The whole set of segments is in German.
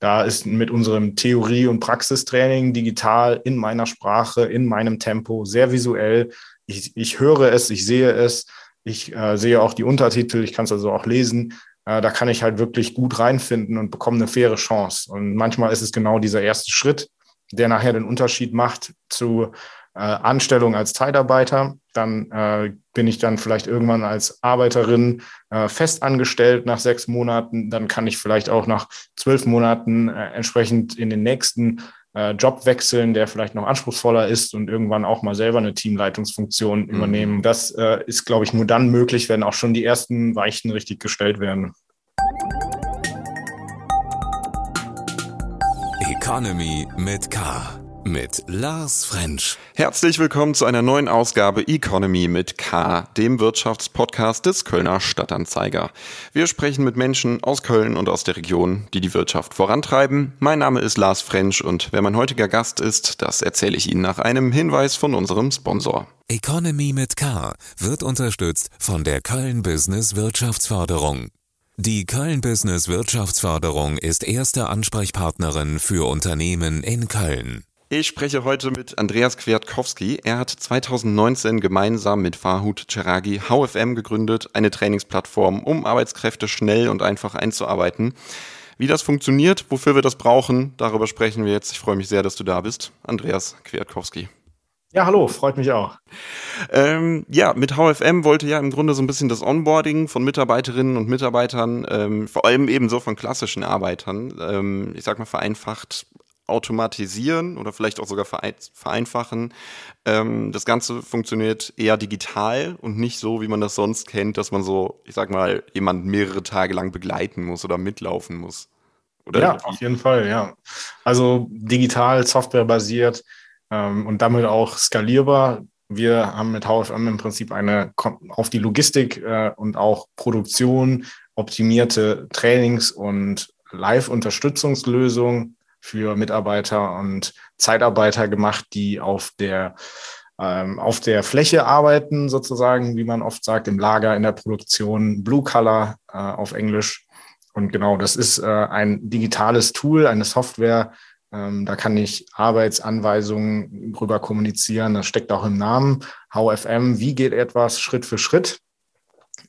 Da ist mit unserem Theorie- und Praxistraining digital in meiner Sprache, in meinem Tempo, sehr visuell. Ich, ich höre es, ich sehe es, ich äh, sehe auch die Untertitel, ich kann es also auch lesen. Äh, da kann ich halt wirklich gut reinfinden und bekomme eine faire Chance. Und manchmal ist es genau dieser erste Schritt, der nachher den Unterschied macht zu äh, Anstellung als Zeitarbeiter. Dann äh, bin ich dann vielleicht irgendwann als Arbeiterin äh, fest angestellt nach sechs Monaten. Dann kann ich vielleicht auch nach zwölf Monaten äh, entsprechend in den nächsten äh, Job wechseln, der vielleicht noch anspruchsvoller ist und irgendwann auch mal selber eine Teamleitungsfunktion mhm. übernehmen. Das äh, ist, glaube ich, nur dann möglich, wenn auch schon die ersten Weichen richtig gestellt werden. Economy mit K mit Lars French. Herzlich willkommen zu einer neuen Ausgabe Economy mit K, dem Wirtschaftspodcast des Kölner Stadtanzeiger. Wir sprechen mit Menschen aus Köln und aus der Region, die die Wirtschaft vorantreiben. Mein Name ist Lars French und wer mein heutiger Gast ist, das erzähle ich Ihnen nach einem Hinweis von unserem Sponsor. Economy mit K wird unterstützt von der Köln Business Wirtschaftsförderung. Die Köln Business Wirtschaftsförderung ist erste Ansprechpartnerin für Unternehmen in Köln. Ich spreche heute mit Andreas Kwiatkowski. Er hat 2019 gemeinsam mit Farhut Cheragi HFM gegründet, eine Trainingsplattform, um Arbeitskräfte schnell und einfach einzuarbeiten. Wie das funktioniert, wofür wir das brauchen, darüber sprechen wir jetzt. Ich freue mich sehr, dass du da bist. Andreas Kwiatkowski. Ja, hallo, freut mich auch. Ähm, ja, mit HFM wollte ja im Grunde so ein bisschen das Onboarding von Mitarbeiterinnen und Mitarbeitern, ähm, vor allem ebenso von klassischen Arbeitern, ähm, ich sag mal vereinfacht automatisieren oder vielleicht auch sogar vereinfachen. Ähm, das Ganze funktioniert eher digital und nicht so, wie man das sonst kennt, dass man so, ich sag mal, jemanden mehrere Tage lang begleiten muss oder mitlaufen muss. Oder ja, auf jeden Fall, ja. Also digital, softwarebasiert ähm, und damit auch skalierbar. Wir haben mit HFM im Prinzip eine auf die Logistik äh, und auch Produktion optimierte Trainings- und Live-Unterstützungslösung für Mitarbeiter und Zeitarbeiter gemacht, die auf der ähm, auf der Fläche arbeiten, sozusagen, wie man oft sagt, im Lager, in der Produktion, Blue Color äh, auf Englisch. Und genau, das ist äh, ein digitales Tool, eine Software. Ähm, da kann ich Arbeitsanweisungen drüber kommunizieren. Das steckt auch im Namen. HFM, wie geht etwas Schritt für Schritt?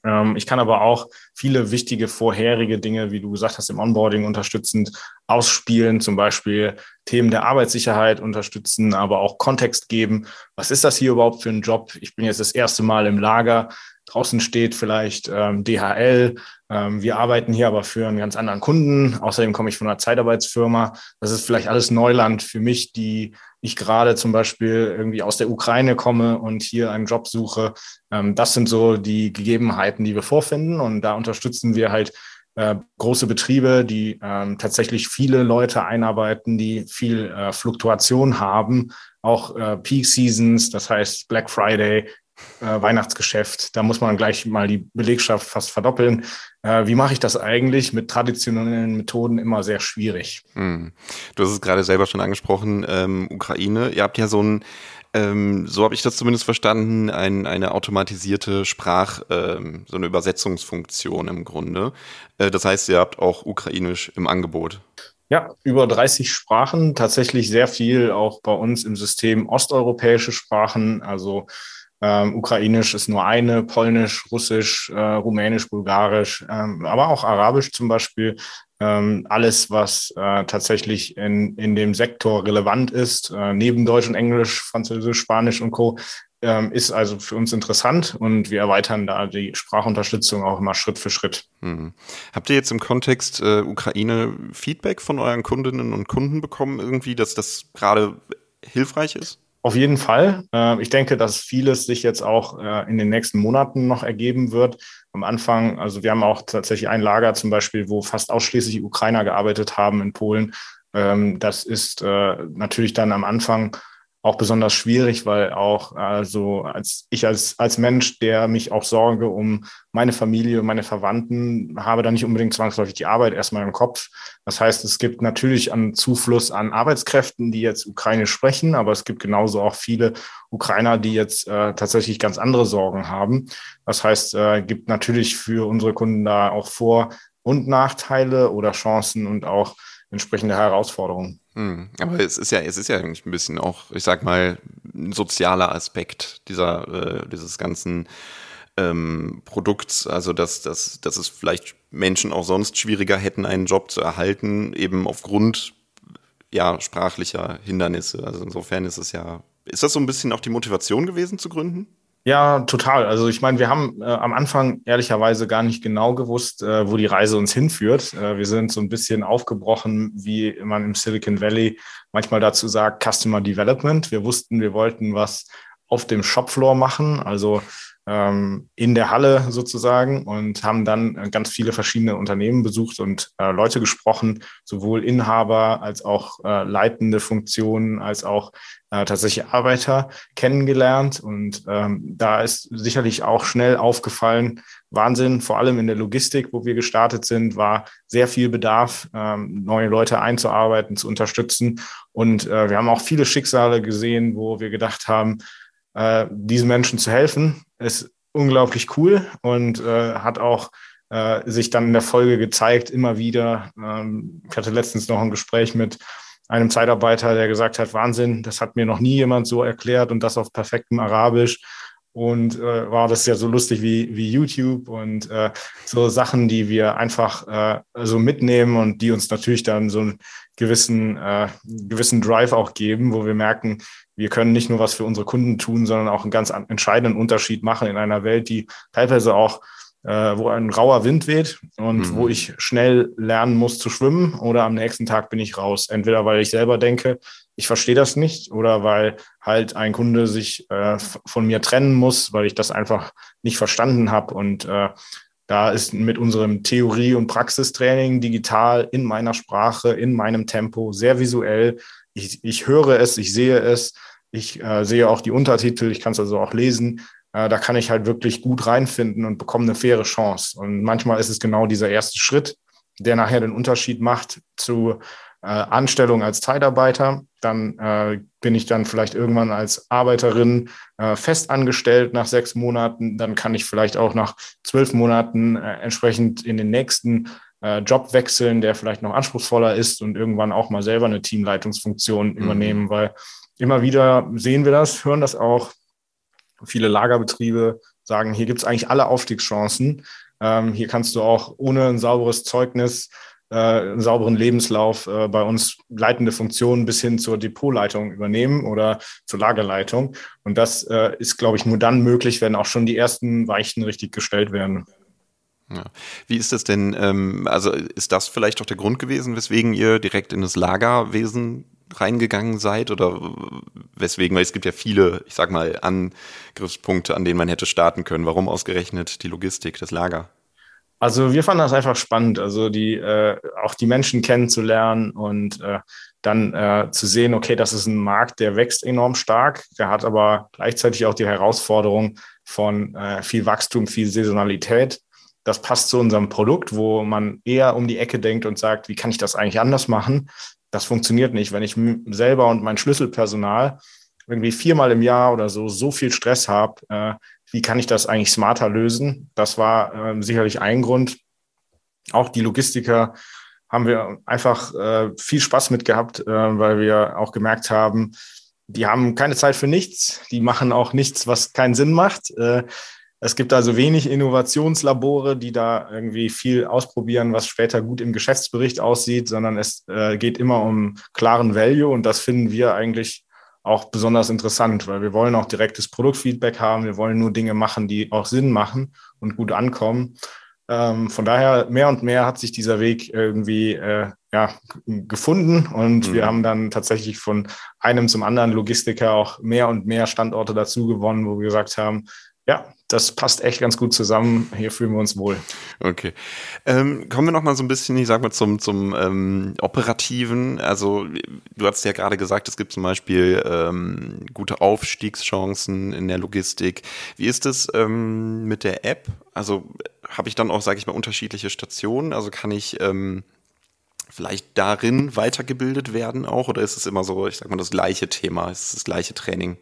Ähm, ich kann aber auch viele wichtige vorherige Dinge, wie du gesagt hast, im Onboarding unterstützend ausspielen, zum Beispiel Themen der Arbeitssicherheit unterstützen, aber auch Kontext geben. Was ist das hier überhaupt für ein Job? Ich bin jetzt das erste Mal im Lager. Draußen steht vielleicht ähm, DHL. Ähm, wir arbeiten hier aber für einen ganz anderen Kunden. Außerdem komme ich von einer Zeitarbeitsfirma. Das ist vielleicht alles Neuland für mich, die ich gerade zum Beispiel irgendwie aus der Ukraine komme und hier einen Job suche. Ähm, das sind so die Gegebenheiten, die wir vorfinden. Und da unterstützen wir halt äh, große Betriebe, die ähm, tatsächlich viele Leute einarbeiten, die viel äh, Fluktuation haben, auch äh, Peak Seasons, das heißt Black Friday, äh, Weihnachtsgeschäft. Da muss man gleich mal die Belegschaft fast verdoppeln. Äh, wie mache ich das eigentlich? Mit traditionellen Methoden immer sehr schwierig. Hm. Du hast es gerade selber schon angesprochen, ähm, Ukraine. Ihr habt ja so ein ähm, so habe ich das zumindest verstanden, ein, eine automatisierte Sprach, ähm, so eine Übersetzungsfunktion im Grunde. Äh, das heißt, ihr habt auch Ukrainisch im Angebot. Ja, über 30 Sprachen, tatsächlich sehr viel auch bei uns im System osteuropäische Sprachen, also ähm, Ukrainisch ist nur eine, Polnisch, Russisch, äh, Rumänisch, Bulgarisch, ähm, aber auch Arabisch zum Beispiel. Ähm, alles, was äh, tatsächlich in, in dem Sektor relevant ist, äh, neben Deutsch und Englisch, Französisch, Spanisch und Co., ähm, ist also für uns interessant und wir erweitern da die Sprachunterstützung auch immer Schritt für Schritt. Hm. Habt ihr jetzt im Kontext äh, Ukraine Feedback von euren Kundinnen und Kunden bekommen, irgendwie, dass das gerade hilfreich ist? Auf jeden Fall. Äh, ich denke, dass vieles sich jetzt auch äh, in den nächsten Monaten noch ergeben wird. Am Anfang, also wir haben auch tatsächlich ein Lager zum Beispiel, wo fast ausschließlich Ukrainer gearbeitet haben in Polen. Ähm, das ist äh, natürlich dann am Anfang auch besonders schwierig, weil auch also als ich als als Mensch, der mich auch sorge um meine Familie und meine Verwandten, habe da nicht unbedingt zwangsläufig die Arbeit erstmal im Kopf. Das heißt, es gibt natürlich einen Zufluss an Arbeitskräften, die jetzt Ukrainisch sprechen, aber es gibt genauso auch viele Ukrainer, die jetzt äh, tatsächlich ganz andere Sorgen haben. Das heißt, äh, gibt natürlich für unsere Kunden da auch Vor- und Nachteile oder Chancen und auch entsprechende Herausforderungen. Hm, aber es ist ja, es ist ja eigentlich ein bisschen auch, ich sag mal, ein sozialer Aspekt dieser, äh, dieses ganzen ähm, Produkts, also dass, dass, dass es vielleicht Menschen auch sonst schwieriger hätten, einen Job zu erhalten, eben aufgrund ja, sprachlicher Hindernisse. Also insofern ist es ja, ist das so ein bisschen auch die Motivation gewesen zu gründen? Ja, total. Also ich meine, wir haben äh, am Anfang ehrlicherweise gar nicht genau gewusst, äh, wo die Reise uns hinführt. Äh, wir sind so ein bisschen aufgebrochen, wie man im Silicon Valley manchmal dazu sagt, Customer Development. Wir wussten, wir wollten was auf dem Shopfloor machen, also ähm, in der Halle sozusagen und haben dann äh, ganz viele verschiedene Unternehmen besucht und äh, Leute gesprochen, sowohl Inhaber als auch äh, leitende Funktionen, als auch äh, tatsächlich Arbeiter kennengelernt. Und ähm, da ist sicherlich auch schnell aufgefallen, Wahnsinn, vor allem in der Logistik, wo wir gestartet sind, war sehr viel Bedarf, ähm, neue Leute einzuarbeiten, zu unterstützen. Und äh, wir haben auch viele Schicksale gesehen, wo wir gedacht haben, äh, diesen Menschen zu helfen, ist unglaublich cool und äh, hat auch äh, sich dann in der Folge gezeigt, immer wieder. Ähm, ich hatte letztens noch ein Gespräch mit einem Zeitarbeiter, der gesagt hat, Wahnsinn, das hat mir noch nie jemand so erklärt und das auf perfektem Arabisch. Und äh, war das ja so lustig wie, wie YouTube und äh, so Sachen, die wir einfach äh, so mitnehmen und die uns natürlich dann so einen gewissen, äh, gewissen Drive auch geben, wo wir merken, wir können nicht nur was für unsere Kunden tun, sondern auch einen ganz entscheidenden Unterschied machen in einer Welt, die teilweise auch, äh, wo ein rauer Wind weht und mhm. wo ich schnell lernen muss zu schwimmen oder am nächsten Tag bin ich raus. Entweder weil ich selber denke, ich verstehe das nicht oder weil halt ein Kunde sich äh, von mir trennen muss, weil ich das einfach nicht verstanden habe und äh, da ist mit unserem Theorie- und Praxistraining digital in meiner Sprache, in meinem Tempo, sehr visuell. Ich, ich höre es, ich sehe es, ich äh, sehe auch die Untertitel, ich kann es also auch lesen. Äh, da kann ich halt wirklich gut reinfinden und bekomme eine faire Chance. Und manchmal ist es genau dieser erste Schritt, der nachher den Unterschied macht zu äh, Anstellung als Zeitarbeiter. Dann äh, bin ich dann vielleicht irgendwann als Arbeiterin äh, festangestellt nach sechs Monaten. Dann kann ich vielleicht auch nach zwölf Monaten äh, entsprechend in den nächsten äh, Job wechseln, der vielleicht noch anspruchsvoller ist und irgendwann auch mal selber eine Teamleitungsfunktion mhm. übernehmen, weil immer wieder sehen wir das, hören das auch. Viele Lagerbetriebe sagen, hier gibt es eigentlich alle Aufstiegschancen. Ähm, hier kannst du auch ohne ein sauberes Zeugnis, äh, einen sauberen Lebenslauf äh, bei uns leitende Funktionen bis hin zur Depotleitung übernehmen oder zur Lagerleitung. Und das äh, ist, glaube ich, nur dann möglich, wenn auch schon die ersten Weichen richtig gestellt werden. Ja. Wie ist das denn, ähm, also ist das vielleicht auch der Grund gewesen, weswegen ihr direkt in das Lagerwesen reingegangen seid oder weswegen, weil es gibt ja viele, ich sag mal, Angriffspunkte, an denen man hätte starten können. Warum ausgerechnet die Logistik, das Lager? Also wir fanden das einfach spannend, also die äh, auch die Menschen kennenzulernen und äh, dann äh, zu sehen, okay, das ist ein Markt, der wächst enorm stark, der hat aber gleichzeitig auch die Herausforderung von äh, viel Wachstum, viel Saisonalität. Das passt zu unserem Produkt, wo man eher um die Ecke denkt und sagt, wie kann ich das eigentlich anders machen? das funktioniert nicht. Wenn ich selber und mein Schlüsselpersonal irgendwie viermal im Jahr oder so so viel Stress habe, äh, wie kann ich das eigentlich smarter lösen? Das war äh, sicherlich ein Grund. Auch die Logistiker haben wir einfach äh, viel Spaß mit gehabt, äh, weil wir auch gemerkt haben, die haben keine Zeit für nichts, die machen auch nichts, was keinen Sinn macht. Äh, es gibt also wenig Innovationslabore, die da irgendwie viel ausprobieren, was später gut im Geschäftsbericht aussieht, sondern es äh, geht immer um klaren Value und das finden wir eigentlich auch besonders interessant, weil wir wollen auch direktes Produktfeedback haben. Wir wollen nur Dinge machen, die auch Sinn machen und gut ankommen. Ähm, von daher mehr und mehr hat sich dieser Weg irgendwie äh, ja, gefunden und mhm. wir haben dann tatsächlich von einem zum anderen Logistiker auch mehr und mehr Standorte dazu gewonnen, wo wir gesagt haben, ja, das passt echt ganz gut zusammen. Hier fühlen wir uns wohl. Okay. Ähm, kommen wir noch mal so ein bisschen, ich sag mal, zum, zum ähm, Operativen. Also, du hast ja gerade gesagt, es gibt zum Beispiel ähm, gute Aufstiegschancen in der Logistik. Wie ist es ähm, mit der App? Also, habe ich dann auch, sage ich mal, unterschiedliche Stationen? Also, kann ich ähm, vielleicht darin weitergebildet werden auch? Oder ist es immer so, ich sag mal, das gleiche Thema, ist das gleiche Training?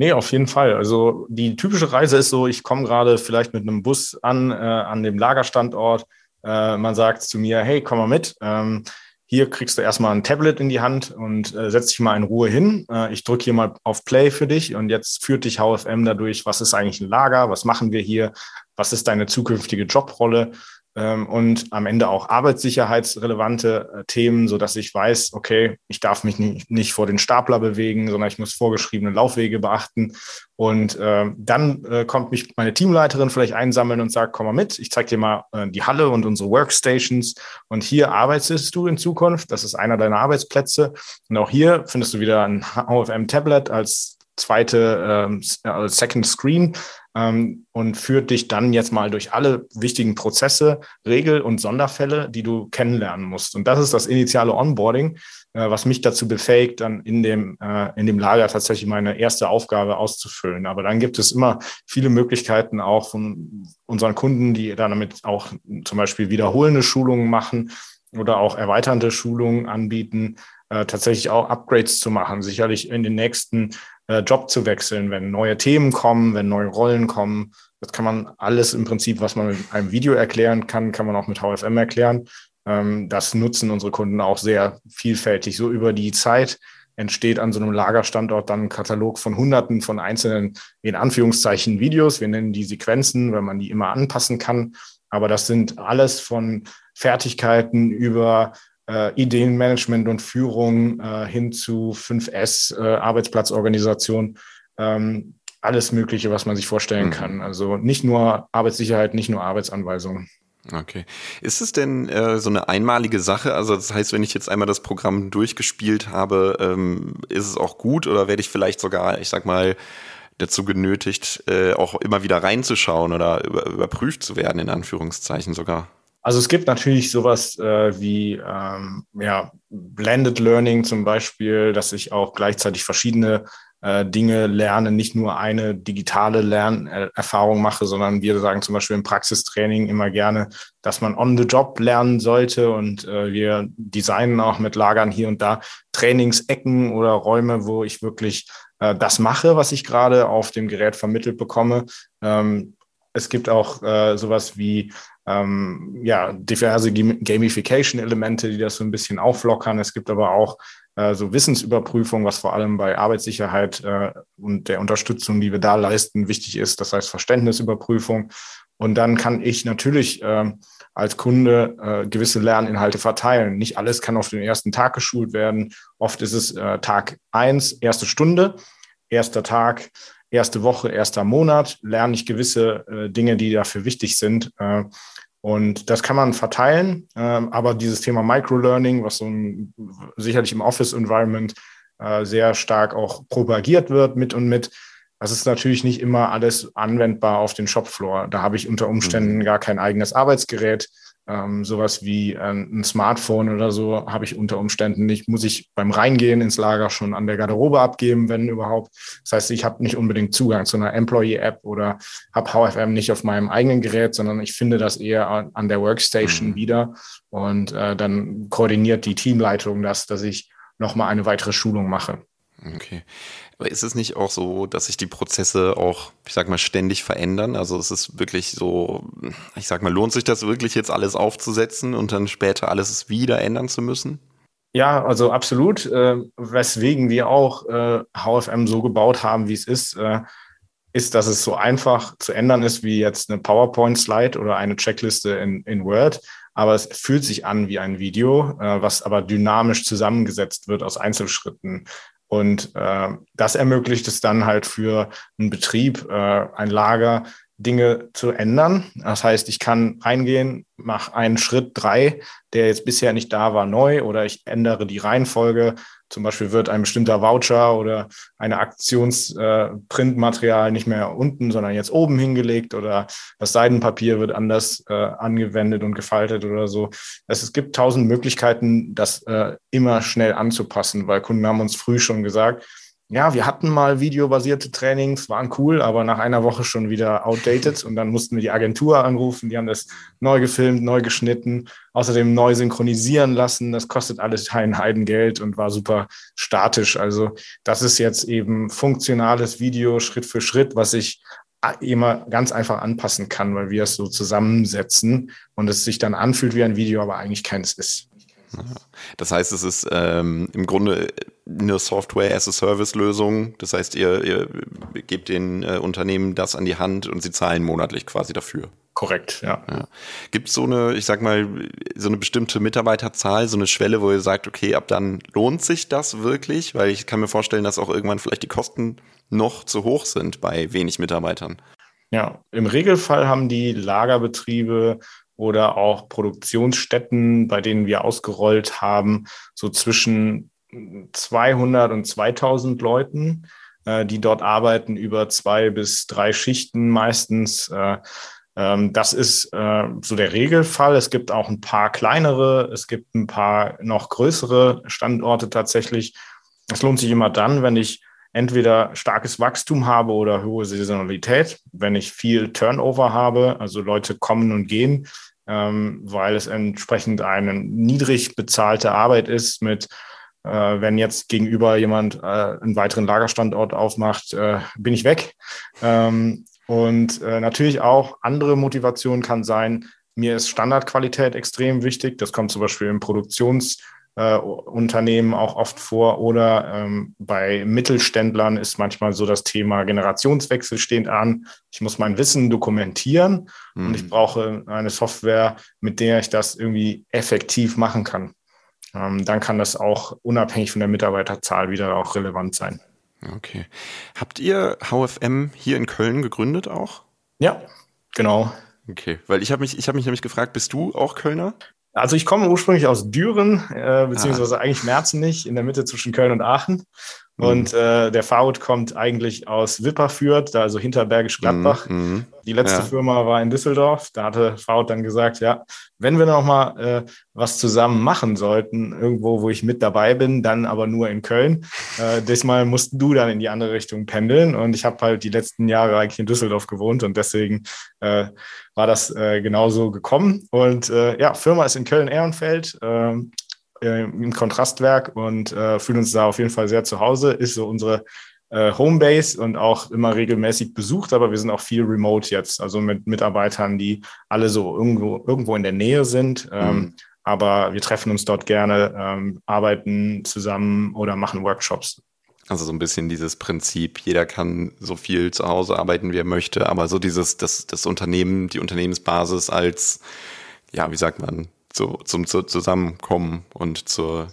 Nee, auf jeden Fall. Also die typische Reise ist so, ich komme gerade vielleicht mit einem Bus an, äh, an dem Lagerstandort. Äh, man sagt zu mir, hey, komm mal mit. Ähm, hier kriegst du erstmal ein Tablet in die Hand und äh, setz dich mal in Ruhe hin. Äh, ich drücke hier mal auf Play für dich und jetzt führt dich HFM dadurch, was ist eigentlich ein Lager, was machen wir hier, was ist deine zukünftige Jobrolle und am Ende auch arbeitssicherheitsrelevante äh, Themen, so dass ich weiß, okay, ich darf mich nicht, nicht vor den Stapler bewegen, sondern ich muss vorgeschriebene Laufwege beachten. Und äh, dann äh, kommt mich meine Teamleiterin vielleicht einsammeln und sagt, komm mal mit, ich zeige dir mal äh, die Halle und unsere Workstations. Und hier arbeitest du in Zukunft. Das ist einer deiner Arbeitsplätze. Und auch hier findest du wieder ein HFM-Tablet als zweite ähm, äh, Second Screen ähm, und führt dich dann jetzt mal durch alle wichtigen Prozesse, Regel- und Sonderfälle, die du kennenlernen musst. Und das ist das initiale Onboarding, äh, was mich dazu befähigt, dann in dem, äh, in dem Lager tatsächlich meine erste Aufgabe auszufüllen. Aber dann gibt es immer viele Möglichkeiten auch von unseren Kunden, die damit auch zum Beispiel wiederholende Schulungen machen oder auch erweiternde Schulungen anbieten, äh, tatsächlich auch Upgrades zu machen, sicherlich in den nächsten äh, Job zu wechseln, wenn neue Themen kommen, wenn neue Rollen kommen. Das kann man alles im Prinzip, was man mit einem Video erklären kann, kann man auch mit HFM erklären. Ähm, das nutzen unsere Kunden auch sehr vielfältig. So über die Zeit entsteht an so einem Lagerstandort dann ein Katalog von Hunderten von einzelnen, in Anführungszeichen, Videos. Wir nennen die Sequenzen, weil man die immer anpassen kann. Aber das sind alles von Fertigkeiten über äh, Ideenmanagement und Führung äh, hin zu 5S, äh, Arbeitsplatzorganisation, ähm, alles Mögliche, was man sich vorstellen mhm. kann. Also nicht nur Arbeitssicherheit, nicht nur Arbeitsanweisungen. Okay. Ist es denn äh, so eine einmalige Sache? Also das heißt, wenn ich jetzt einmal das Programm durchgespielt habe, ähm, ist es auch gut oder werde ich vielleicht sogar, ich sag mal, dazu genötigt, äh, auch immer wieder reinzuschauen oder über, überprüft zu werden, in Anführungszeichen sogar? Also es gibt natürlich sowas äh, wie ähm, ja, Blended Learning zum Beispiel, dass ich auch gleichzeitig verschiedene äh, Dinge lerne, nicht nur eine digitale Lernerfahrung mache, sondern wir sagen zum Beispiel im Praxistraining immer gerne, dass man on the job lernen sollte und äh, wir designen auch mit Lagern hier und da Trainingsecken oder Räume, wo ich wirklich äh, das mache, was ich gerade auf dem Gerät vermittelt bekomme. Ähm, es gibt auch äh, sowas wie ähm, ja, diverse Gamification-Elemente, die das so ein bisschen auflockern. Es gibt aber auch äh, so Wissensüberprüfung, was vor allem bei Arbeitssicherheit äh, und der Unterstützung, die wir da leisten, wichtig ist. Das heißt Verständnisüberprüfung. Und dann kann ich natürlich äh, als Kunde äh, gewisse Lerninhalte verteilen. Nicht alles kann auf den ersten Tag geschult werden. Oft ist es äh, Tag eins, erste Stunde, erster Tag erste Woche, erster Monat lerne ich gewisse äh, Dinge, die dafür wichtig sind. Äh, und das kann man verteilen. Äh, aber dieses Thema Microlearning, was so ein, sicherlich im Office-Environment äh, sehr stark auch propagiert wird mit und mit, das ist natürlich nicht immer alles anwendbar auf den Shopfloor. Da habe ich unter Umständen mhm. gar kein eigenes Arbeitsgerät. Ähm, sowas wie äh, ein Smartphone oder so habe ich unter Umständen nicht. Muss ich beim Reingehen ins Lager schon an der Garderobe abgeben, wenn überhaupt. Das heißt, ich habe nicht unbedingt Zugang zu einer Employee-App oder habe HFM nicht auf meinem eigenen Gerät, sondern ich finde das eher an der Workstation mhm. wieder. Und äh, dann koordiniert die Teamleitung das, dass ich nochmal eine weitere Schulung mache. Okay. Aber ist es nicht auch so, dass sich die Prozesse auch, ich sag mal, ständig verändern? Also es ist wirklich so, ich sag mal, lohnt sich das wirklich jetzt alles aufzusetzen und dann später alles wieder ändern zu müssen? Ja, also absolut. Äh, weswegen wir auch äh, HFM so gebaut haben, wie es ist, äh, ist, dass es so einfach zu ändern ist wie jetzt eine PowerPoint-Slide oder eine Checkliste in, in Word. Aber es fühlt sich an wie ein Video, äh, was aber dynamisch zusammengesetzt wird aus Einzelschritten. Und äh, das ermöglicht es dann halt für einen Betrieb, äh, ein Lager, Dinge zu ändern. Das heißt, ich kann reingehen, mache einen Schritt drei, der jetzt bisher nicht da war, neu oder ich ändere die Reihenfolge. Zum Beispiel wird ein bestimmter Voucher oder eine Aktionsprintmaterial äh, nicht mehr unten, sondern jetzt oben hingelegt oder das Seidenpapier wird anders äh, angewendet und gefaltet oder so. Also es gibt tausend Möglichkeiten, das äh, immer schnell anzupassen, weil Kunden haben uns früh schon gesagt, ja, wir hatten mal videobasierte Trainings, waren cool, aber nach einer Woche schon wieder outdated und dann mussten wir die Agentur anrufen, die haben das neu gefilmt, neu geschnitten, außerdem neu synchronisieren lassen. Das kostet alles ein Heidengeld und war super statisch. Also das ist jetzt eben funktionales Video Schritt für Schritt, was ich immer ganz einfach anpassen kann, weil wir es so zusammensetzen und es sich dann anfühlt wie ein Video, aber eigentlich keines ist. Das heißt, es ist ähm, im Grunde eine Software-as-a-Service-Lösung. Das heißt, ihr, ihr gebt den äh, Unternehmen das an die Hand und sie zahlen monatlich quasi dafür. Korrekt, ja. ja. Gibt es so eine, ich sag mal, so eine bestimmte Mitarbeiterzahl, so eine Schwelle, wo ihr sagt, okay, ab dann lohnt sich das wirklich? Weil ich kann mir vorstellen, dass auch irgendwann vielleicht die Kosten noch zu hoch sind bei wenig Mitarbeitern. Ja, im Regelfall haben die Lagerbetriebe oder auch Produktionsstätten, bei denen wir ausgerollt haben, so zwischen 200 und 2000 Leuten, äh, die dort arbeiten über zwei bis drei Schichten meistens. Äh, ähm, das ist äh, so der Regelfall. Es gibt auch ein paar kleinere, es gibt ein paar noch größere Standorte tatsächlich. Es lohnt sich immer dann, wenn ich entweder starkes Wachstum habe oder hohe Saisonalität, wenn ich viel Turnover habe, also Leute kommen und gehen, ähm, weil es entsprechend eine niedrig bezahlte Arbeit ist mit äh, wenn jetzt gegenüber jemand äh, einen weiteren Lagerstandort aufmacht, äh, bin ich weg. Ähm, und äh, natürlich auch andere Motivation kann sein, mir ist Standardqualität extrem wichtig. Das kommt zum Beispiel im Produktionsunternehmen äh, auch oft vor. Oder ähm, bei Mittelständlern ist manchmal so das Thema Generationswechsel steht an. Ich muss mein Wissen dokumentieren mhm. und ich mhm. brauche eine Software, mit der ich das irgendwie effektiv machen kann. Ähm, dann kann das auch unabhängig von der Mitarbeiterzahl wieder auch relevant sein. Okay. Habt ihr HFM hier in Köln gegründet auch? Ja, genau. Okay, weil ich habe mich, ich habe mich nämlich gefragt, bist du auch Kölner? Also ich komme ursprünglich aus Düren, äh, beziehungsweise ah. eigentlich Merzen nicht, in der Mitte zwischen Köln und Aachen. Mhm. Und äh, der Fahrrad kommt eigentlich aus Wipperfürth, da also hinter Bergisch Gladbach. Mhm. mhm. Die letzte ja. Firma war in Düsseldorf. Da hatte Fahrrad dann gesagt, ja, wenn wir noch mal äh, was zusammen machen sollten, irgendwo, wo ich mit dabei bin, dann aber nur in Köln. Äh, diesmal musst du dann in die andere Richtung pendeln. Und ich habe halt die letzten Jahre eigentlich in Düsseldorf gewohnt und deswegen äh, war das äh, genauso gekommen. Und äh, ja, Firma ist in Köln-Ehrenfeld. Äh, äh, im Kontrastwerk und äh, fühlen uns da auf jeden Fall sehr zu Hause. Ist so unsere äh, Homebase und auch immer regelmäßig besucht, aber wir sind auch viel remote jetzt, also mit Mitarbeitern, die alle so irgendwo, irgendwo in der Nähe sind. Ähm, mhm. Aber wir treffen uns dort gerne, ähm, arbeiten zusammen oder machen Workshops. Also so ein bisschen dieses Prinzip, jeder kann so viel zu Hause arbeiten, wie er möchte, aber so dieses, das, das Unternehmen, die Unternehmensbasis als, ja, wie sagt man, zu, zum zu Zusammenkommen und zur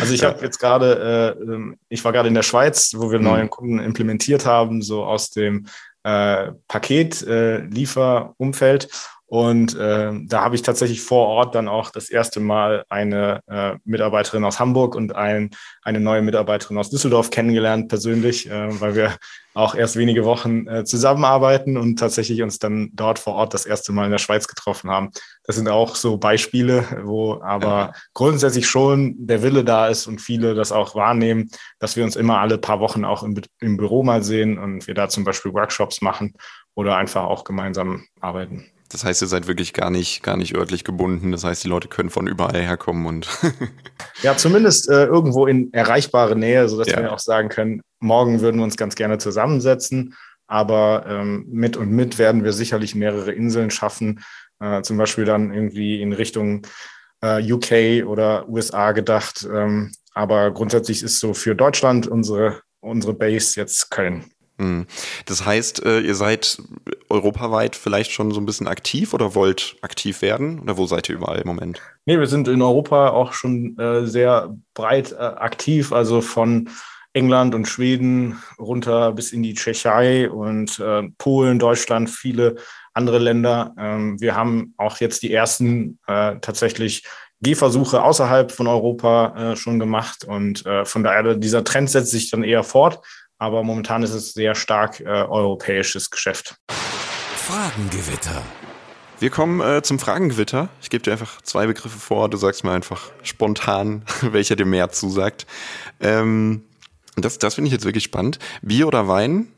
also ich habe jetzt gerade, äh, ähm, ich war gerade in der Schweiz, wo wir mhm. neuen Kunden implementiert haben, so aus dem äh, Paketlieferumfeld. Äh, und äh, da habe ich tatsächlich vor Ort dann auch das erste Mal eine äh, Mitarbeiterin aus Hamburg und ein, eine neue Mitarbeiterin aus Düsseldorf kennengelernt persönlich, äh, weil wir auch erst wenige Wochen äh, zusammenarbeiten und tatsächlich uns dann dort vor Ort das erste Mal in der Schweiz getroffen haben. Das sind auch so Beispiele, wo aber grundsätzlich schon der Wille da ist und viele das auch wahrnehmen, dass wir uns immer alle paar Wochen auch im, im Büro mal sehen und wir da zum Beispiel Workshops machen oder einfach auch gemeinsam arbeiten. Das heißt, ihr seid wirklich gar nicht, gar nicht örtlich gebunden. Das heißt, die Leute können von überall herkommen und. ja, zumindest äh, irgendwo in erreichbare Nähe, sodass ja. wir auch sagen können, morgen würden wir uns ganz gerne zusammensetzen. Aber ähm, mit und mit werden wir sicherlich mehrere Inseln schaffen. Äh, zum Beispiel dann irgendwie in Richtung äh, UK oder USA gedacht. Ähm, aber grundsätzlich ist so für Deutschland unsere, unsere Base jetzt Köln. Hm. Das heißt, äh, ihr seid europaweit vielleicht schon so ein bisschen aktiv oder wollt aktiv werden? Oder wo seid ihr überall im Moment? Nee, wir sind in Europa auch schon äh, sehr breit äh, aktiv, also von England und Schweden runter bis in die Tschechei und Polen, Deutschland, viele andere Länder. Ähm, wir haben auch jetzt die ersten tatsächlich Gehversuche außerhalb von Europa schon gemacht und von daher dieser Trend setzt sich dann eher fort aber momentan ist es sehr stark äh, europäisches Geschäft. Fragengewitter. Wir kommen äh, zum Fragengewitter. Ich gebe dir einfach zwei Begriffe vor. Du sagst mir einfach spontan, welcher dir mehr zusagt. Ähm, das das finde ich jetzt wirklich spannend. Bier oder Wein?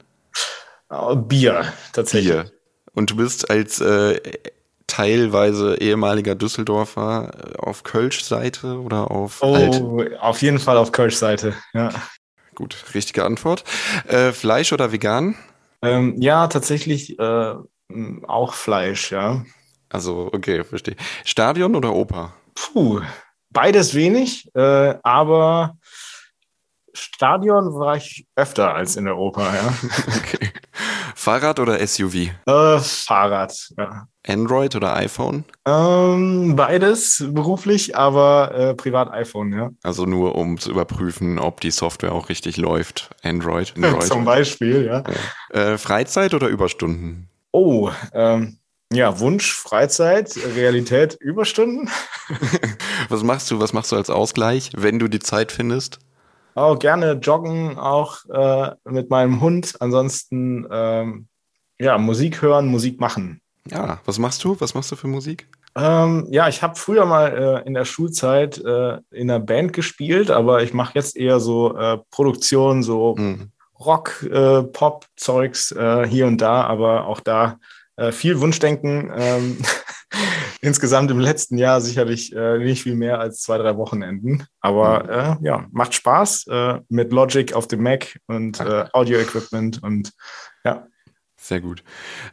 Oh, Bier, tatsächlich. Bier. Und du bist als äh, teilweise ehemaliger Düsseldorfer äh, auf Kölsch-Seite oder auf Oh, Alt? auf jeden Fall auf Kölsch-Seite, ja. Gut, richtige Antwort. Äh, Fleisch oder vegan? Ähm, ja, tatsächlich äh, auch Fleisch, ja. Also, okay, verstehe. Stadion oder Oper? Puh, beides wenig, äh, aber Stadion war ich öfter als in der Oper, ja. Okay. Fahrrad oder SUV? Äh, Fahrrad, ja. Android oder iPhone? Ähm, beides beruflich, aber äh, privat iPhone, ja. Also nur um zu überprüfen, ob die Software auch richtig läuft. Android. Android. Zum Beispiel, ja. ja. Äh, Freizeit oder Überstunden? Oh, ähm, ja, Wunsch, Freizeit, Realität, Überstunden. was machst du? Was machst du als Ausgleich, wenn du die Zeit findest? Oh, gerne joggen, auch äh, mit meinem Hund. Ansonsten, ähm, ja, Musik hören, Musik machen. Ja, was machst du? Was machst du für Musik? Ähm, ja, ich habe früher mal äh, in der Schulzeit äh, in einer Band gespielt, aber ich mache jetzt eher so äh, Produktion, so mhm. Rock, äh, Pop-Zeugs äh, hier und da, aber auch da äh, viel Wunschdenken. Ähm, insgesamt im letzten Jahr sicherlich äh, nicht viel mehr als zwei, drei Wochenenden. Aber mhm. äh, ja, macht Spaß äh, mit Logic auf dem Mac und äh, Audio-Equipment und ja. Sehr gut.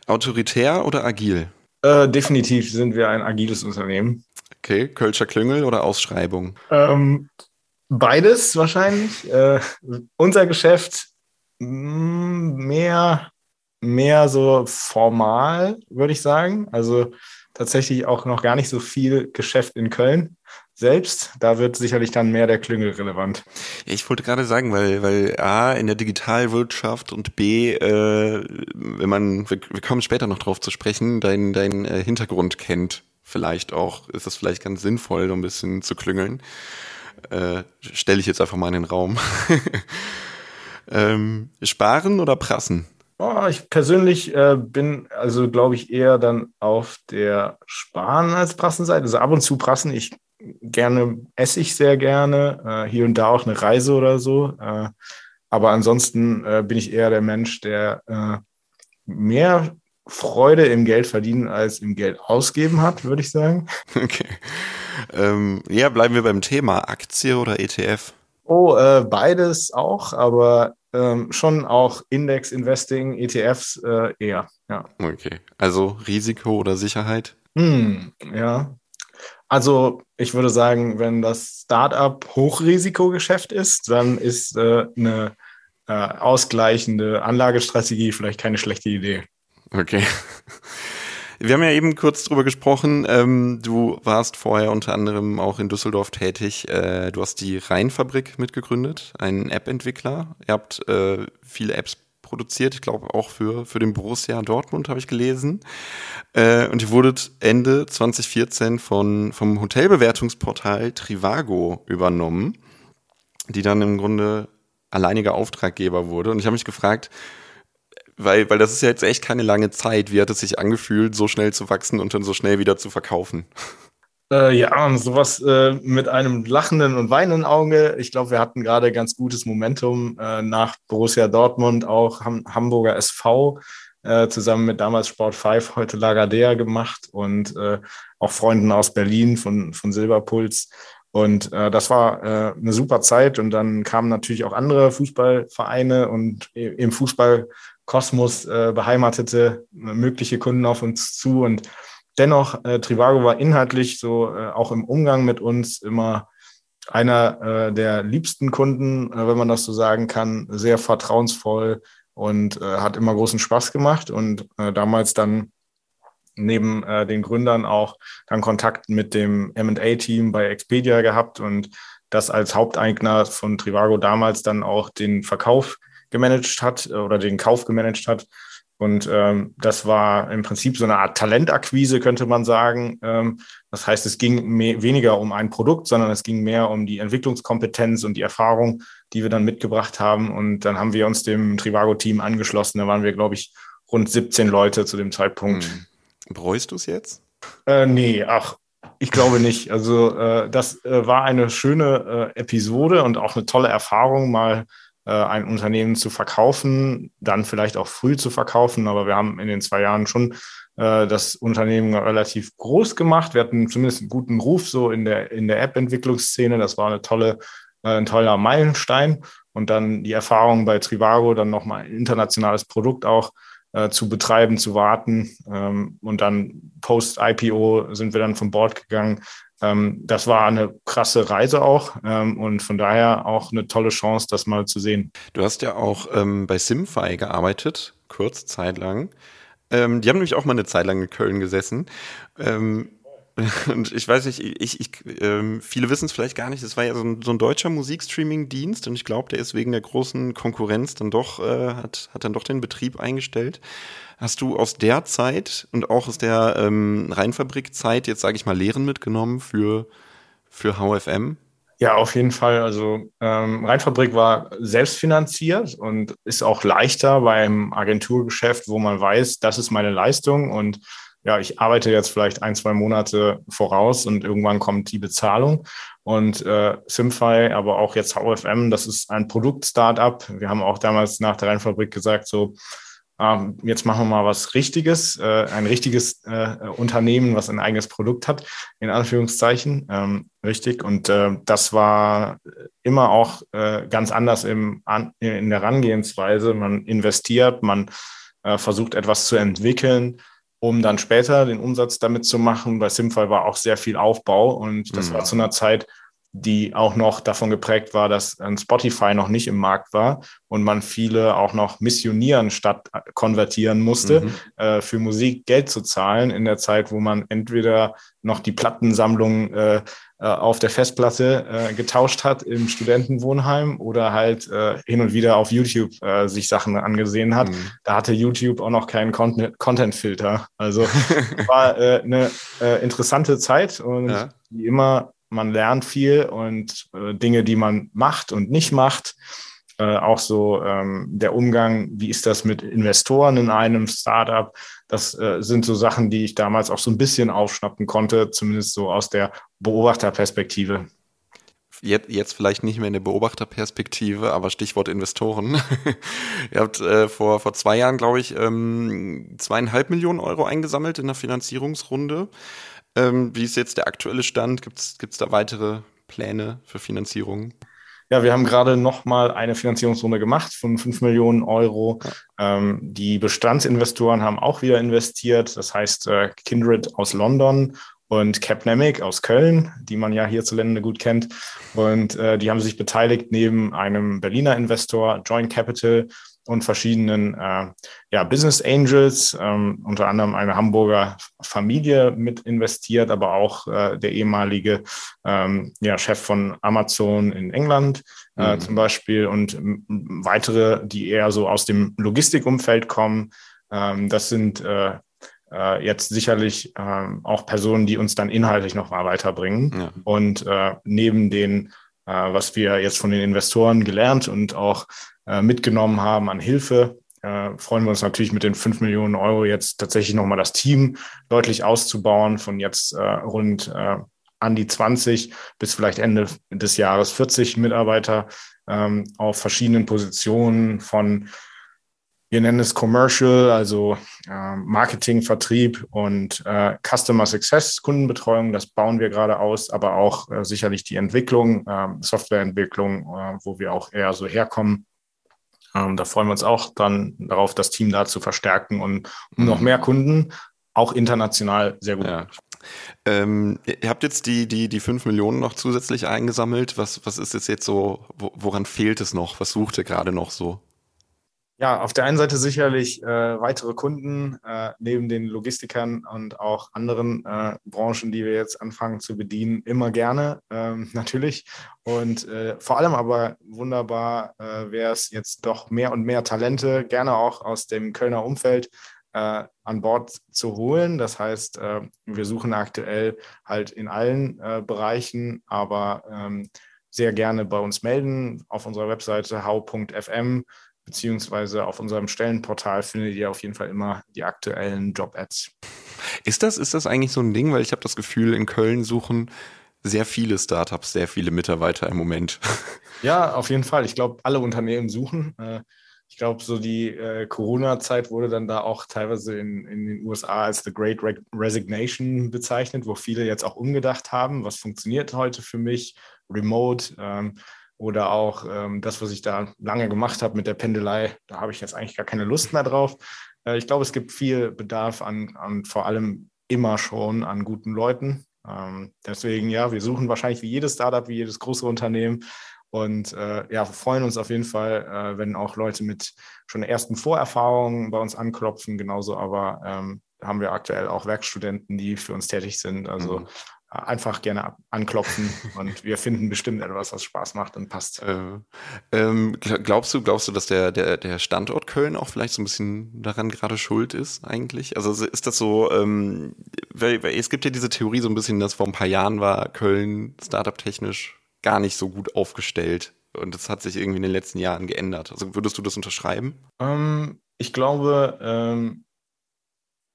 Autoritär oder agil? Äh, definitiv sind wir ein agiles Unternehmen. Okay, Kölscher Klüngel oder Ausschreibung? Ähm, beides wahrscheinlich. Äh, unser Geschäft mm, mehr mehr so formal, würde ich sagen. Also tatsächlich auch noch gar nicht so viel Geschäft in Köln selbst. Da wird sicherlich dann mehr der Klüngel relevant. Ich wollte gerade sagen, weil, weil A, in der Digitalwirtschaft und B, äh, wenn man, wir, wir kommen später noch drauf zu sprechen, dein, dein äh, Hintergrund kennt, vielleicht auch, ist das vielleicht ganz sinnvoll, so ein bisschen zu klüngeln. Äh, Stelle ich jetzt einfach mal in den Raum. ähm, sparen oder prassen? Oh, ich persönlich äh, bin also, glaube ich, eher dann auf der Sparen als Prassenseite. Also ab und zu prassen ich gerne, esse ich sehr gerne, äh, hier und da auch eine Reise oder so. Äh, aber ansonsten äh, bin ich eher der Mensch, der äh, mehr Freude im Geld verdienen als im Geld ausgeben hat, würde ich sagen. Okay. Ähm, ja, bleiben wir beim Thema Aktie oder ETF? Oh, äh, beides auch, aber ähm, schon auch Index-Investing, ETFs äh, eher. Ja. Okay. Also Risiko oder Sicherheit? Hm, ja. Also ich würde sagen, wenn das Startup Hochrisikogeschäft ist, dann ist äh, eine äh, ausgleichende Anlagestrategie vielleicht keine schlechte Idee. Okay. Wir haben ja eben kurz drüber gesprochen. Ähm, du warst vorher unter anderem auch in Düsseldorf tätig. Äh, du hast die Rheinfabrik mitgegründet, ein App-Entwickler. Ihr habt äh, viele Apps produziert, ich glaube auch für, für den Borussia Dortmund, habe ich gelesen. Äh, und ihr wurdet Ende 2014 von, vom Hotelbewertungsportal Trivago übernommen, die dann im Grunde alleiniger Auftraggeber wurde. Und ich habe mich gefragt, weil, weil das ist ja jetzt echt keine lange Zeit. Wie hat es sich angefühlt, so schnell zu wachsen und dann so schnell wieder zu verkaufen? Äh, ja, sowas äh, mit einem lachenden und weinenden Auge. Ich glaube, wir hatten gerade ganz gutes Momentum äh, nach Borussia Dortmund, auch Ham Hamburger SV, äh, zusammen mit damals Sport 5, heute Lagardère gemacht und äh, auch Freunden aus Berlin von, von Silberpuls. Und äh, das war äh, eine super Zeit. Und dann kamen natürlich auch andere Fußballvereine und im Fußball Kosmos äh, beheimatete äh, mögliche Kunden auf uns zu. Und dennoch, äh, Trivago war inhaltlich so äh, auch im Umgang mit uns immer einer äh, der liebsten Kunden, äh, wenn man das so sagen kann, sehr vertrauensvoll und äh, hat immer großen Spaß gemacht. Und damals dann neben den Gründern auch dann Kontakt mit dem MA-Team bei Expedia gehabt und das als Haupteigner von Trivago damals dann auch den Verkauf gemanagt hat äh, oder den Kauf gemanagt hat. Und ähm, das war im Prinzip so eine Art Talentakquise, könnte man sagen. Ähm, das heißt, es ging mehr, weniger um ein Produkt, sondern es ging mehr um die Entwicklungskompetenz und die Erfahrung, die wir dann mitgebracht haben. Und dann haben wir uns dem Trivago-Team angeschlossen. Da waren wir, glaube ich, rund 17 Leute zu dem Zeitpunkt. Hm. Bereust du es jetzt? Äh, nee, ach, ich glaube nicht. Also äh, das äh, war eine schöne äh, Episode und auch eine tolle Erfahrung, mal ein Unternehmen zu verkaufen, dann vielleicht auch früh zu verkaufen. Aber wir haben in den zwei Jahren schon äh, das Unternehmen relativ groß gemacht. Wir hatten zumindest einen guten Ruf so in der, in der App-Entwicklungsszene. Das war eine tolle, äh, ein toller Meilenstein. Und dann die Erfahrung bei Trivago, dann nochmal ein internationales Produkt auch äh, zu betreiben, zu warten. Ähm, und dann post-IPO sind wir dann vom Board gegangen. Ähm, das war eine krasse Reise auch ähm, und von daher auch eine tolle Chance, das mal zu sehen. Du hast ja auch ähm, bei Simfy gearbeitet, kurz Zeit lang. Ähm, die haben nämlich auch mal eine Zeit lang in Köln gesessen. Und ich weiß nicht, ich, ich, ähm, viele wissen es vielleicht gar nicht, das war ja so ein, so ein deutscher Musikstreaming-Dienst und ich glaube, der ist wegen der großen Konkurrenz dann doch, äh, hat, hat dann doch den Betrieb eingestellt. Hast du aus der Zeit und auch aus der ähm, Rheinfabrik-Zeit jetzt, sage ich mal, Lehren mitgenommen für, für HFM? Ja, auf jeden Fall. Also ähm, Rheinfabrik war selbstfinanziert und ist auch leichter beim Agenturgeschäft, wo man weiß, das ist meine Leistung und ja, ich arbeite jetzt vielleicht ein, zwei Monate voraus und irgendwann kommt die Bezahlung. Und äh, Simfy, aber auch jetzt HFM, das ist ein Produkt-Startup. Wir haben auch damals nach der Rheinfabrik gesagt, so, äh, jetzt machen wir mal was Richtiges, äh, ein richtiges äh, Unternehmen, was ein eigenes Produkt hat, in Anführungszeichen. Ähm, richtig. Und äh, das war immer auch äh, ganz anders im, an, in der Herangehensweise. Man investiert, man äh, versucht etwas zu entwickeln um dann später den Umsatz damit zu machen. Bei Simfy war auch sehr viel Aufbau und das mhm. war zu einer Zeit, die auch noch davon geprägt war, dass ein Spotify noch nicht im Markt war und man viele auch noch missionieren statt konvertieren musste, mhm. äh, für Musik Geld zu zahlen in der Zeit, wo man entweder noch die Plattensammlung äh, äh, auf der Festplatte äh, getauscht hat im Studentenwohnheim oder halt äh, hin und wieder auf YouTube äh, sich Sachen angesehen hat. Mhm. Da hatte YouTube auch noch keinen Content-Filter. Also war äh, eine äh, interessante Zeit und ja. wie immer, man lernt viel und äh, Dinge, die man macht und nicht macht. Äh, auch so ähm, der Umgang, wie ist das mit Investoren in einem Startup? Das äh, sind so Sachen, die ich damals auch so ein bisschen aufschnappen konnte, zumindest so aus der Beobachterperspektive. Jetzt, jetzt vielleicht nicht mehr in der Beobachterperspektive, aber Stichwort Investoren. Ihr habt äh, vor, vor zwei Jahren, glaube ich, ähm, zweieinhalb Millionen Euro eingesammelt in der Finanzierungsrunde. Ähm, wie ist jetzt der aktuelle Stand? Gibt es da weitere Pläne für Finanzierungen? Ja, wir haben gerade nochmal eine Finanzierungsrunde gemacht von 5 Millionen Euro. Ähm, die Bestandsinvestoren haben auch wieder investiert. Das heißt, äh, Kindred aus London und Capnemic aus Köln, die man ja hierzulande gut kennt. Und äh, die haben sich beteiligt neben einem Berliner Investor, Joint Capital, und verschiedenen äh, ja, Business Angels, ähm, unter anderem eine Hamburger Familie mit investiert, aber auch äh, der ehemalige ähm, ja, Chef von Amazon in England äh, mhm. zum Beispiel und weitere, die eher so aus dem Logistikumfeld kommen. Ähm, das sind äh, äh, jetzt sicherlich äh, auch Personen, die uns dann inhaltlich noch mal weiterbringen. Ja. Und äh, neben den, äh, was wir jetzt von den Investoren gelernt und auch äh, mitgenommen haben an Hilfe. Äh, freuen wir uns natürlich mit den 5 Millionen Euro jetzt tatsächlich nochmal das Team deutlich auszubauen von jetzt äh, rund äh, an die 20 bis vielleicht Ende des Jahres 40 Mitarbeiter ähm, auf verschiedenen Positionen von wir nennen es Commercial, also äh, Marketing, Vertrieb und äh, Customer Success, Kundenbetreuung. Das bauen wir gerade aus, aber auch äh, sicherlich die Entwicklung, äh, Softwareentwicklung, äh, wo wir auch eher so herkommen. Ähm, da freuen wir uns auch dann darauf, das Team da zu verstärken und um noch mhm. mehr Kunden, auch international, sehr gut. Ja. Ähm, ihr habt jetzt die, die, die 5 Millionen noch zusätzlich eingesammelt. Was, was ist jetzt jetzt so, woran fehlt es noch? Was sucht ihr gerade noch so? Ja, auf der einen Seite sicherlich äh, weitere Kunden äh, neben den Logistikern und auch anderen äh, Branchen, die wir jetzt anfangen zu bedienen, immer gerne ähm, natürlich. Und äh, vor allem aber wunderbar äh, wäre es jetzt doch mehr und mehr Talente, gerne auch aus dem Kölner Umfeld, äh, an Bord zu holen. Das heißt, wir suchen aktuell halt in allen Bereichen, aber ähm, sehr gerne bei uns melden auf unserer Webseite how.fm beziehungsweise auf unserem Stellenportal findet ihr auf jeden Fall immer die aktuellen Job-Ads. Ist das, ist das eigentlich so ein Ding? Weil ich habe das Gefühl, in Köln suchen sehr viele Startups, sehr viele Mitarbeiter im Moment. Ja, auf jeden Fall. Ich glaube, alle Unternehmen suchen. Äh, ich glaube, so die äh, Corona-Zeit wurde dann da auch teilweise in, in den USA als The Great Resignation bezeichnet, wo viele jetzt auch umgedacht haben, was funktioniert heute für mich, remote. Oder auch ähm, das, was ich da lange gemacht habe mit der Pendelei, da habe ich jetzt eigentlich gar keine Lust mehr drauf. äh, ich glaube, es gibt viel Bedarf an, an vor allem immer schon an guten Leuten. Ähm, deswegen, ja, wir suchen wahrscheinlich wie jedes Startup, wie jedes große Unternehmen und äh, ja, freuen uns auf jeden Fall, äh, wenn auch Leute mit schon ersten Vorerfahrungen bei uns anklopfen. Genauso aber ähm, haben wir aktuell auch Werkstudenten, die für uns tätig sind. Also mhm. Einfach gerne anklopfen und wir finden bestimmt etwas, was Spaß macht und passt. Äh, ähm, glaubst du, glaubst du, dass der, der, der Standort Köln auch vielleicht so ein bisschen daran gerade schuld ist eigentlich? Also ist das so, ähm, weil, weil es gibt ja diese Theorie so ein bisschen, dass vor ein paar Jahren war Köln startup-technisch gar nicht so gut aufgestellt. Und das hat sich irgendwie in den letzten Jahren geändert. Also würdest du das unterschreiben? Ähm, ich glaube, ähm,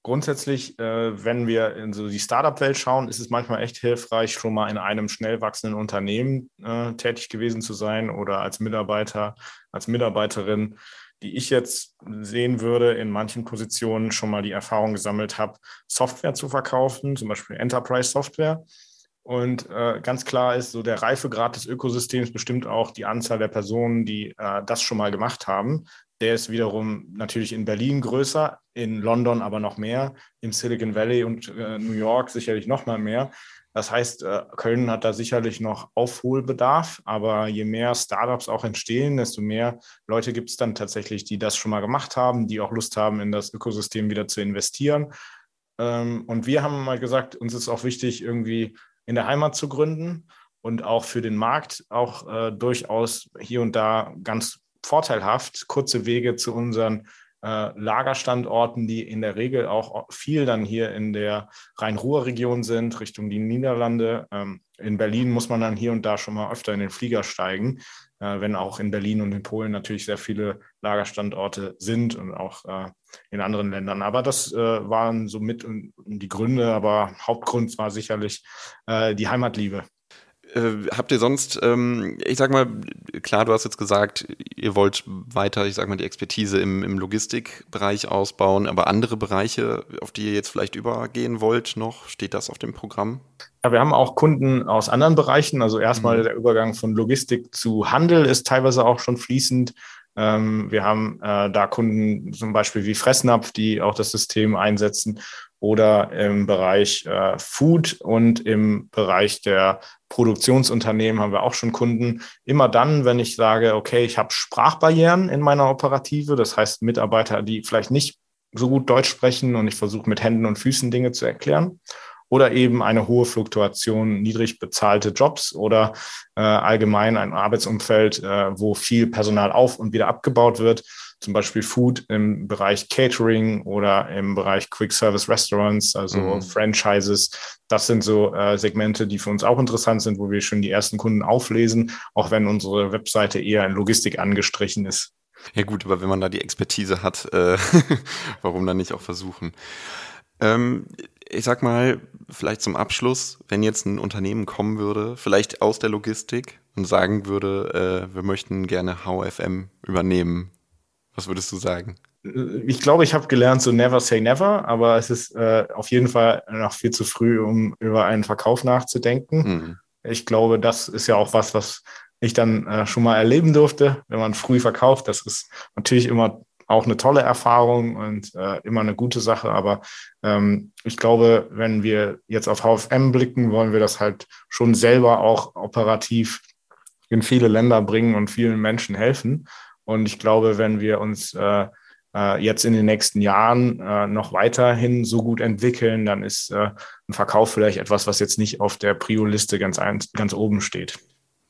grundsätzlich, äh, wenn wir in so die Startup-Welt schauen, ist es manchmal echt hilfreich, schon mal in einem schnell wachsenden Unternehmen äh, tätig gewesen zu sein oder als Mitarbeiter, als Mitarbeiterin, die ich jetzt sehen würde, in manchen Positionen schon mal die Erfahrung gesammelt habe, Software zu verkaufen, zum Beispiel Enterprise-Software und äh, ganz klar ist, so der Reifegrad des Ökosystems bestimmt auch die Anzahl der Personen, die äh, das schon mal gemacht haben. Der ist wiederum natürlich in Berlin größer, in London aber noch mehr, im Silicon Valley und äh, New York sicherlich noch mal mehr. Das heißt, äh, Köln hat da sicherlich noch Aufholbedarf, aber je mehr Startups auch entstehen, desto mehr Leute gibt es dann tatsächlich, die das schon mal gemacht haben, die auch Lust haben, in das Ökosystem wieder zu investieren. Ähm, und wir haben mal gesagt, uns ist auch wichtig, irgendwie in der Heimat zu gründen und auch für den Markt auch äh, durchaus hier und da ganz vorteilhaft, kurze Wege zu unseren äh, Lagerstandorten, die in der Regel auch viel dann hier in der Rhein-Ruhr-Region sind, Richtung die Niederlande. Ähm, in Berlin muss man dann hier und da schon mal öfter in den Flieger steigen, äh, wenn auch in Berlin und in Polen natürlich sehr viele Lagerstandorte sind und auch äh, in anderen Ländern. Aber das äh, waren so mit die Gründe, aber Hauptgrund war sicherlich äh, die Heimatliebe. Äh, habt ihr sonst, ähm, ich sag mal, klar, du hast jetzt gesagt, ihr wollt weiter, ich sag mal, die Expertise im, im Logistikbereich ausbauen, aber andere Bereiche, auf die ihr jetzt vielleicht übergehen wollt noch, steht das auf dem Programm? Ja, wir haben auch Kunden aus anderen Bereichen. Also erstmal mhm. der Übergang von Logistik zu Handel ist teilweise auch schon fließend. Ähm, wir haben äh, da Kunden zum Beispiel wie Fressnapf, die auch das System einsetzen oder im Bereich äh, Food und im Bereich der Produktionsunternehmen haben wir auch schon Kunden. Immer dann, wenn ich sage, okay, ich habe Sprachbarrieren in meiner Operative, das heißt Mitarbeiter, die vielleicht nicht so gut Deutsch sprechen und ich versuche mit Händen und Füßen Dinge zu erklären oder eben eine hohe Fluktuation, niedrig bezahlte Jobs oder äh, allgemein ein Arbeitsumfeld, äh, wo viel Personal auf und wieder abgebaut wird, zum Beispiel Food im Bereich Catering oder im Bereich Quick Service Restaurants, also mhm. Franchises. Das sind so äh, Segmente, die für uns auch interessant sind, wo wir schon die ersten Kunden auflesen, auch wenn unsere Webseite eher in Logistik angestrichen ist. Ja gut, aber wenn man da die Expertise hat, äh, warum dann nicht auch versuchen? Ähm, ich sag mal, vielleicht zum Abschluss, wenn jetzt ein Unternehmen kommen würde, vielleicht aus der Logistik und sagen würde, äh, wir möchten gerne HFM übernehmen, was würdest du sagen? Ich glaube, ich habe gelernt, so never say never, aber es ist äh, auf jeden Fall noch viel zu früh, um über einen Verkauf nachzudenken. Mhm. Ich glaube, das ist ja auch was, was ich dann äh, schon mal erleben durfte, wenn man früh verkauft. Das ist natürlich immer auch eine tolle Erfahrung und äh, immer eine gute Sache. Aber ähm, ich glaube, wenn wir jetzt auf HFM blicken, wollen wir das halt schon selber auch operativ in viele Länder bringen und vielen Menschen helfen. Und ich glaube, wenn wir uns äh, äh, jetzt in den nächsten Jahren äh, noch weiterhin so gut entwickeln, dann ist äh, ein Verkauf vielleicht etwas, was jetzt nicht auf der Prio-Liste ganz, ganz oben steht.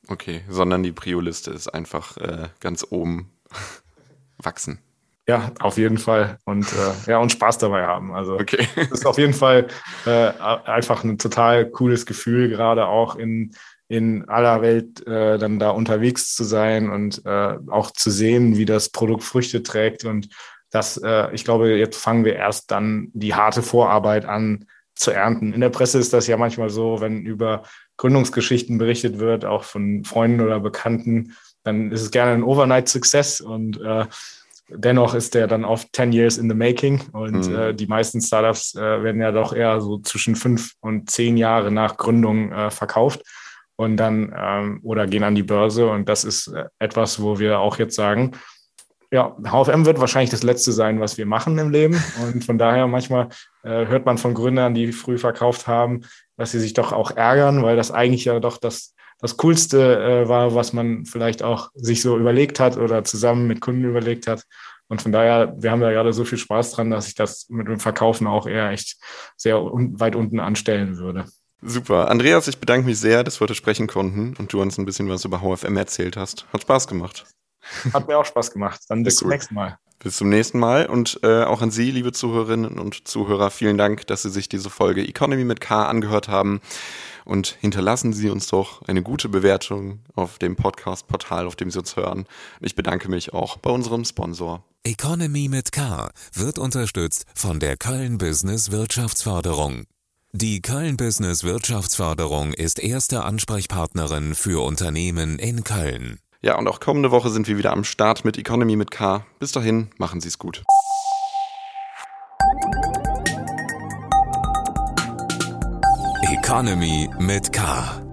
Okay, sondern die Prio-Liste ist einfach äh, ganz oben wachsen. Ja, auf jeden Fall. Und äh, ja, und Spaß dabei haben. Also okay. das ist auf jeden Fall äh, einfach ein total cooles Gefühl, gerade auch in in aller Welt äh, dann da unterwegs zu sein und äh, auch zu sehen, wie das Produkt Früchte trägt. Und das, äh, ich glaube, jetzt fangen wir erst dann die harte Vorarbeit an zu ernten. In der Presse ist das ja manchmal so, wenn über Gründungsgeschichten berichtet wird, auch von Freunden oder Bekannten, dann ist es gerne ein Overnight-Success und äh, dennoch ist der dann oft 10 years in the making und mhm. äh, die meisten Startups äh, werden ja doch eher so zwischen fünf und zehn Jahre nach Gründung äh, verkauft und dann ähm, oder gehen an die Börse. Und das ist äh, etwas, wo wir auch jetzt sagen, ja, HFM wird wahrscheinlich das Letzte sein, was wir machen im Leben. Und von daher manchmal äh, hört man von Gründern, die früh verkauft haben, dass sie sich doch auch ärgern, weil das eigentlich ja doch das, das Coolste äh, war, was man vielleicht auch sich so überlegt hat oder zusammen mit Kunden überlegt hat. Und von daher, wir haben da gerade so viel Spaß dran, dass ich das mit dem Verkaufen auch eher echt sehr un weit unten anstellen würde. Super. Andreas, ich bedanke mich sehr, dass wir heute sprechen konnten und du uns ein bisschen was über HFM erzählt hast. Hat Spaß gemacht. Hat mir auch Spaß gemacht. Dann bis zum nächsten Mal. Bis zum nächsten Mal und äh, auch an Sie, liebe Zuhörerinnen und Zuhörer, vielen Dank, dass Sie sich diese Folge Economy mit K angehört haben und hinterlassen Sie uns doch eine gute Bewertung auf dem Podcast-Portal, auf dem Sie uns hören. Ich bedanke mich auch bei unserem Sponsor. Economy mit K wird unterstützt von der Köln Business Wirtschaftsförderung. Die Köln Business Wirtschaftsförderung ist erste Ansprechpartnerin für Unternehmen in Köln. Ja, und auch kommende Woche sind wir wieder am Start mit Economy mit K. Bis dahin, machen Sie es gut. Economy mit K.